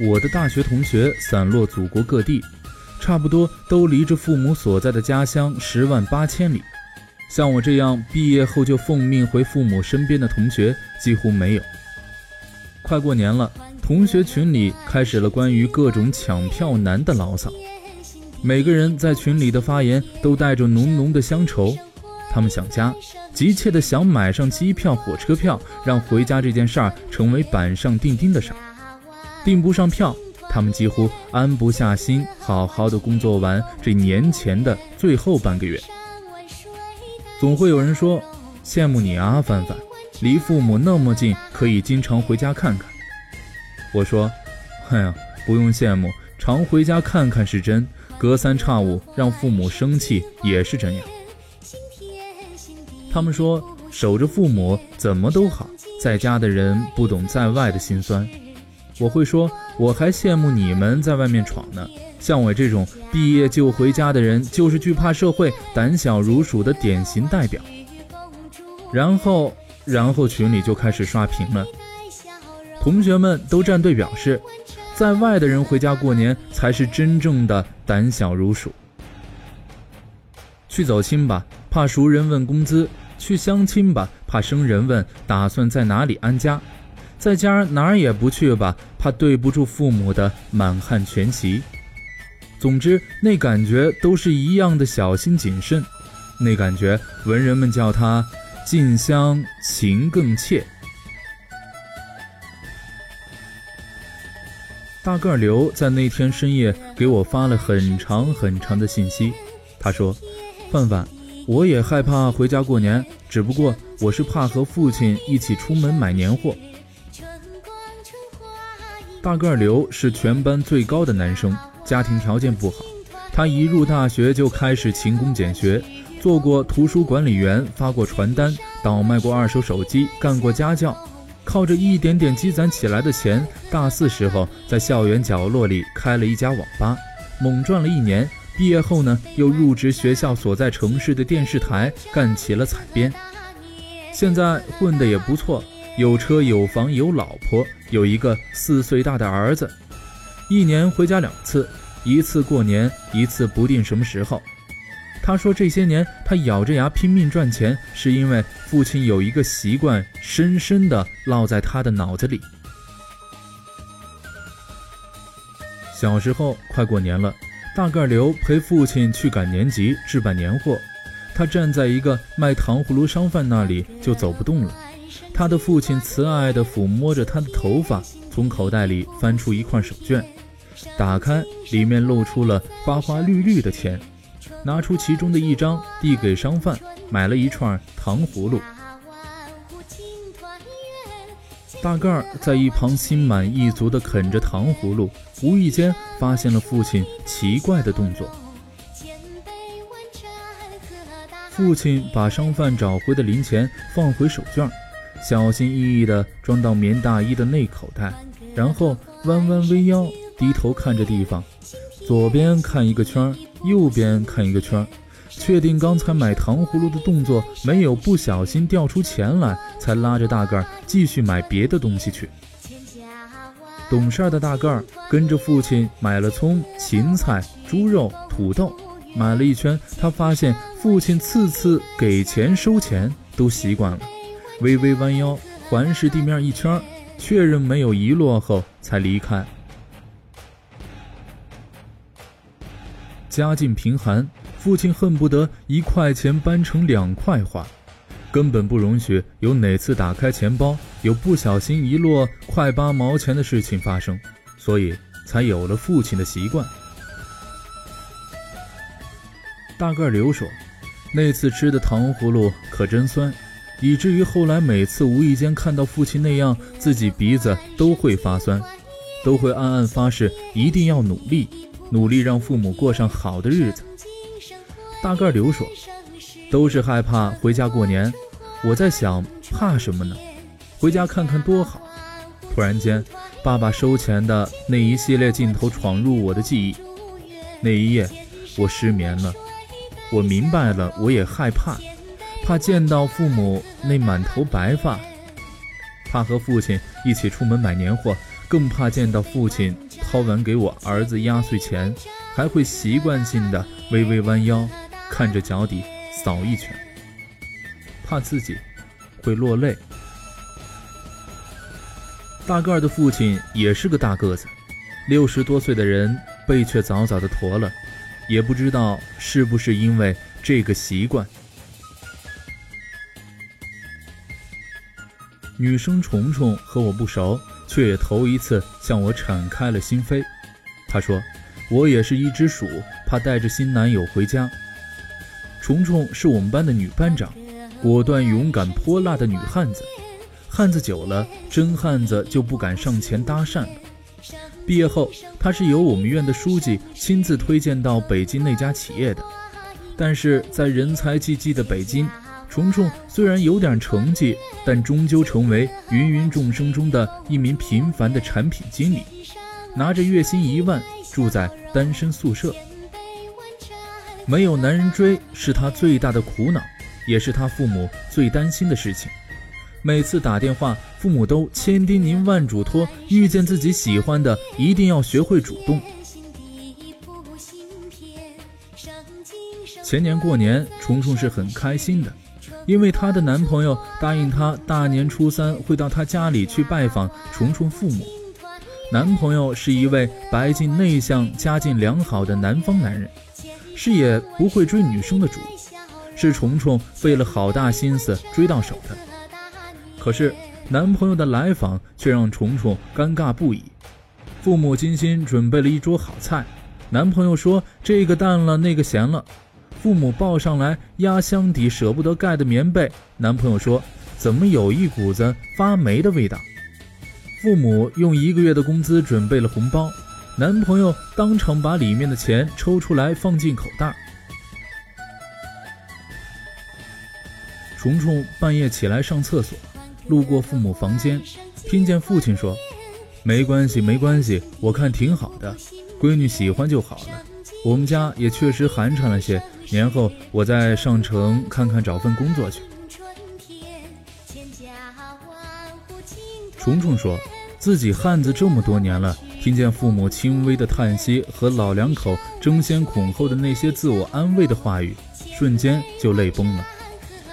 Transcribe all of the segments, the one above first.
我的大学同学散落祖国各地，差不多都离着父母所在的家乡十万八千里。像我这样毕业后就奉命回父母身边的同学几乎没有。快过年了，同学群里开始了关于各种抢票难的牢骚。每个人在群里的发言都带着浓浓的乡愁，他们想家，急切的想买上机票、火车票，让回家这件事儿成为板上钉钉的事儿。订不上票，他们几乎安不下心，好好的工作完这年前的最后半个月。总会有人说：“羡慕你啊，范范，离父母那么近，可以经常回家看看。”我说：“哎呀，不用羡慕，常回家看看是真。”隔三差五让父母生气也是真呀。他们说守着父母怎么都好，在家的人不懂在外的辛酸。我会说我还羡慕你们在外面闯呢。像我这种毕业就回家的人，就是惧怕社会、胆小如鼠的典型代表。然后，然后群里就开始刷屏了，同学们都站队表示。在外的人回家过年才是真正的胆小如鼠。去走亲吧，怕熟人问工资；去相亲吧，怕生人问打算在哪里安家；在家哪儿也不去吧，怕对不住父母的满汉全席。总之，那感觉都是一样的小心谨慎。那感觉，文人们叫它“近乡情更切”。大个儿刘在那天深夜给我发了很长很长的信息。他说：“范范，我也害怕回家过年，只不过我是怕和父亲一起出门买年货。”大个儿刘是全班最高的男生，家庭条件不好。他一入大学就开始勤工俭学，做过图书管理员，发过传单，倒卖过二手手机，干过家教。靠着一点点积攒起来的钱，大四时候在校园角落里开了一家网吧，猛赚了一年。毕业后呢，又入职学校所在城市的电视台，干起了采编。现在混得也不错，有车有房有老婆，有一个四岁大的儿子。一年回家两次，一次过年，一次不定什么时候。他说：“这些年，他咬着牙拼命赚钱，是因为父亲有一个习惯，深深的烙在他的脑子里。小时候快过年了，大个刘陪父亲去赶年集、置办年货。他站在一个卖糖葫芦商贩那里，就走不动了。他的父亲慈爱地抚摸着他的头发，从口袋里翻出一块手绢，打开，里面露出了花花绿绿的钱。”拿出其中的一张，递给商贩，买了一串糖葫芦。大个儿在一旁心满意足地啃着糖葫芦，无意间发现了父亲奇怪的动作。父亲把商贩找回的零钱放回手绢，小心翼翼地装到棉大衣的内口袋，然后弯弯微腰，低头看着地方，左边看一个圈。右边看一个圈，确定刚才买糖葫芦的动作没有不小心掉出钱来，才拉着大个儿继续买别的东西去。懂事的大个儿跟着父亲买了葱、芹菜、猪肉、土豆，买了一圈，他发现父亲次次给钱收钱都习惯了，微微弯腰环视地面一圈，确认没有遗落后才离开。家境贫寒，父亲恨不得一块钱搬成两块花，根本不容许有哪次打开钱包有不小心遗落块八毛钱的事情发生，所以才有了父亲的习惯。大个刘说：“那次吃的糖葫芦可真酸，以至于后来每次无意间看到父亲那样，自己鼻子都会发酸，都会暗暗发誓一定要努力。”努力让父母过上好的日子。大个刘说：“都是害怕回家过年。”我在想，怕什么呢？回家看看多好。突然间，爸爸收钱的那一系列镜头闯入我的记忆。那一夜，我失眠了。我明白了，我也害怕，怕见到父母那满头白发，怕和父亲一起出门买年货。更怕见到父亲掏完给我儿子压岁钱，还会习惯性的微微弯腰，看着脚底扫一圈，怕自己会落泪。大个儿的父亲也是个大个子，六十多岁的人背却早早的驼了，也不知道是不是因为这个习惯。女生虫虫和我不熟，却也头一次向我敞开了心扉。她说：“我也是一只鼠，怕带着新男友回家。”虫虫是我们班的女班长，果断、勇敢、泼辣的女汉子。汉子久了，真汉子就不敢上前搭讪了。毕业后，她是由我们院的书记亲自推荐到北京那家企业的。但是在人才济济的北京，虫虫虽然有点成绩，但终究成为芸芸众生中的一名平凡的产品经理，拿着月薪一万，住在单身宿舍，没有男人追是他最大的苦恼，也是他父母最担心的事情。每次打电话，父母都千叮咛万嘱托，遇见自己喜欢的，一定要学会主动。前年过年，虫虫是很开心的。因为她的男朋友答应她，大年初三会到她家里去拜访虫虫父母。男朋友是一位白净内向、家境良好的南方男人，是也不会追女生的主，是虫虫费了好大心思追到手的。可是男朋友的来访却让虫虫尴尬不已。父母精心准备了一桌好菜，男朋友说这个淡了，那个咸了。父母抱上来压箱底舍不得盖的棉被，男朋友说：“怎么有一股子发霉的味道？”父母用一个月的工资准备了红包，男朋友当场把里面的钱抽出来放进口袋。虫虫半夜起来上厕所，路过父母房间，听见父亲说：“没关系，没关系，我看挺好的，闺女喜欢就好了。我们家也确实寒碜了些。”年后我再上城看看，找份工作去。虫虫说自己汉子这么多年了，听见父母轻微的叹息和老两口争先恐后的那些自我安慰的话语，瞬间就泪崩了。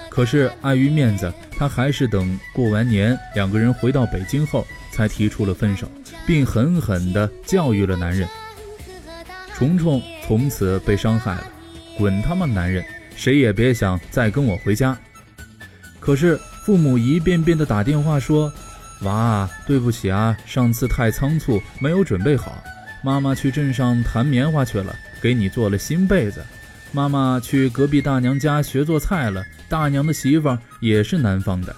可是碍于面子，他还是等过完年，两个人回到北京后，才提出了分手，并狠狠地教育了男人。虫虫从此被伤害了。滚他妈男人，谁也别想再跟我回家。可是父母一遍遍的打电话说：“娃，对不起啊，上次太仓促，没有准备好。妈妈去镇上弹棉花去了，给你做了新被子。妈妈去隔壁大娘家学做菜了，大娘的媳妇也是南方的。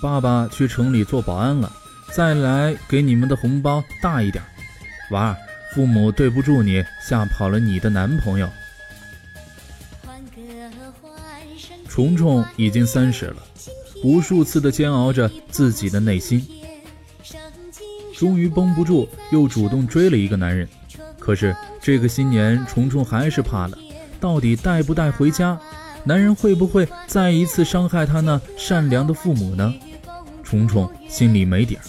爸爸去城里做保安了，再来给你们的红包大一点。娃，父母对不住你，吓跑了你的男朋友。”虫虫已经三十了，无数次的煎熬着自己的内心，终于绷不住，又主动追了一个男人。可是这个新年，虫虫还是怕了，到底带不带回家？男人会不会再一次伤害他那善良的父母呢？虫虫心里没底儿。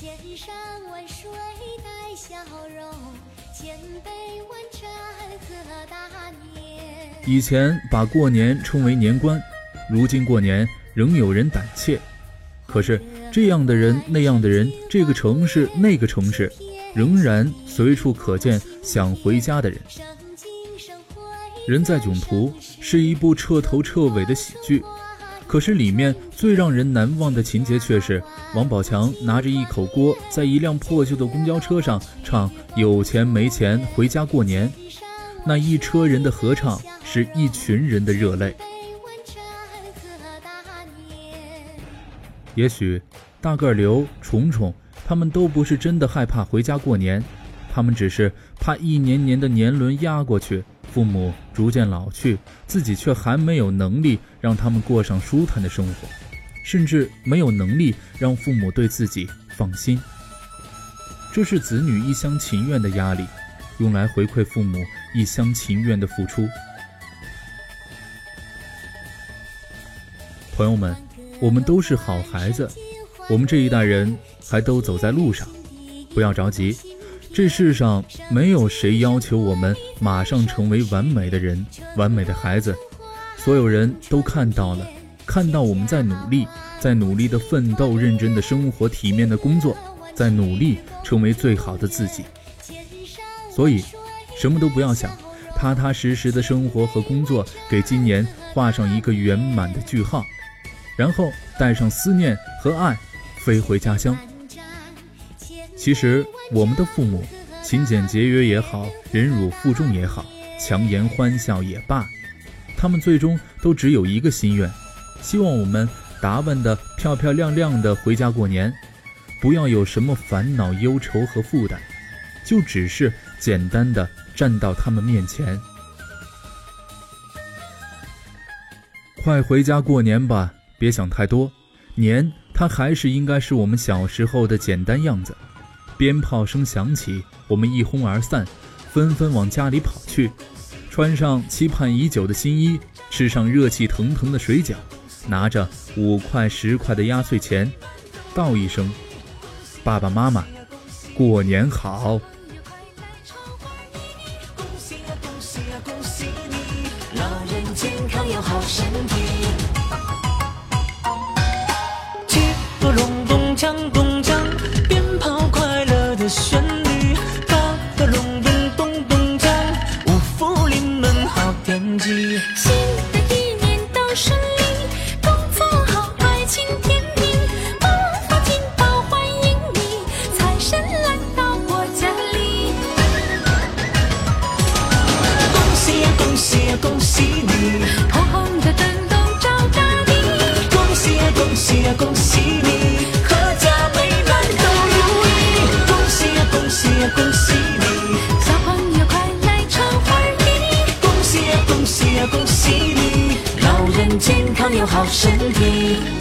以前把过年称为年关。如今过年仍有人胆怯，可是这样的人那样的人，这个城市那个城市，仍然随处可见想回家的人。人在囧途是一部彻头彻尾的喜剧，可是里面最让人难忘的情节却是王宝强拿着一口锅，在一辆破旧的公交车上唱《有钱没钱回家过年》，那一车人的合唱是一群人的热泪。也许大个刘、虫虫他们都不是真的害怕回家过年，他们只是怕一年年的年轮压过去，父母逐渐老去，自己却还没有能力让他们过上舒坦的生活，甚至没有能力让父母对自己放心。这是子女一厢情愿的压力，用来回馈父母一厢情愿的付出。朋友们。我们都是好孩子，我们这一代人还都走在路上，不要着急，这世上没有谁要求我们马上成为完美的人、完美的孩子。所有人都看到了，看到我们在努力，在努力的奋斗、认真的生活、体面的工作，在努力成为最好的自己。所以，什么都不要想，踏踏实实的生活和工作，给今年画上一个圆满的句号，然后带上思念和爱，飞回家乡。其实，我们的父母，勤俭节约也好，忍辱负重也好，强颜欢笑也罢，他们最终都只有一个心愿，希望我们打扮的漂漂亮亮的回家过年，不要有什么烦恼、忧愁和负担，就只是简单的站到他们面前。快回家过年吧，别想太多，年它还是应该是我们小时候的简单样子。鞭炮声响起，我们一哄而散，纷纷往家里跑去，穿上期盼已久的新衣，吃上热气腾腾的水饺，拿着五块十块的压岁钱，道一声：“爸爸妈妈，过年好。”喜呀恭喜你，阖家美满都如意。恭喜呀恭喜你。恭喜你，小朋友快来唱花儿恭喜呀恭喜呀恭喜你，老人健康有好身体。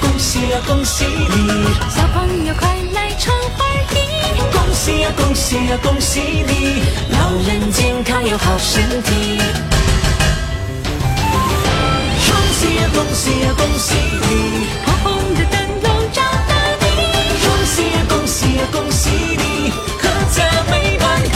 恭喜呀恭喜你，小朋友快来穿花衣。恭喜呀恭喜呀恭喜你，老人健康有好身体。恭喜呀恭喜呀恭喜你，红红的灯笼照大地。恭喜呀恭喜呀恭喜你，阖家美满。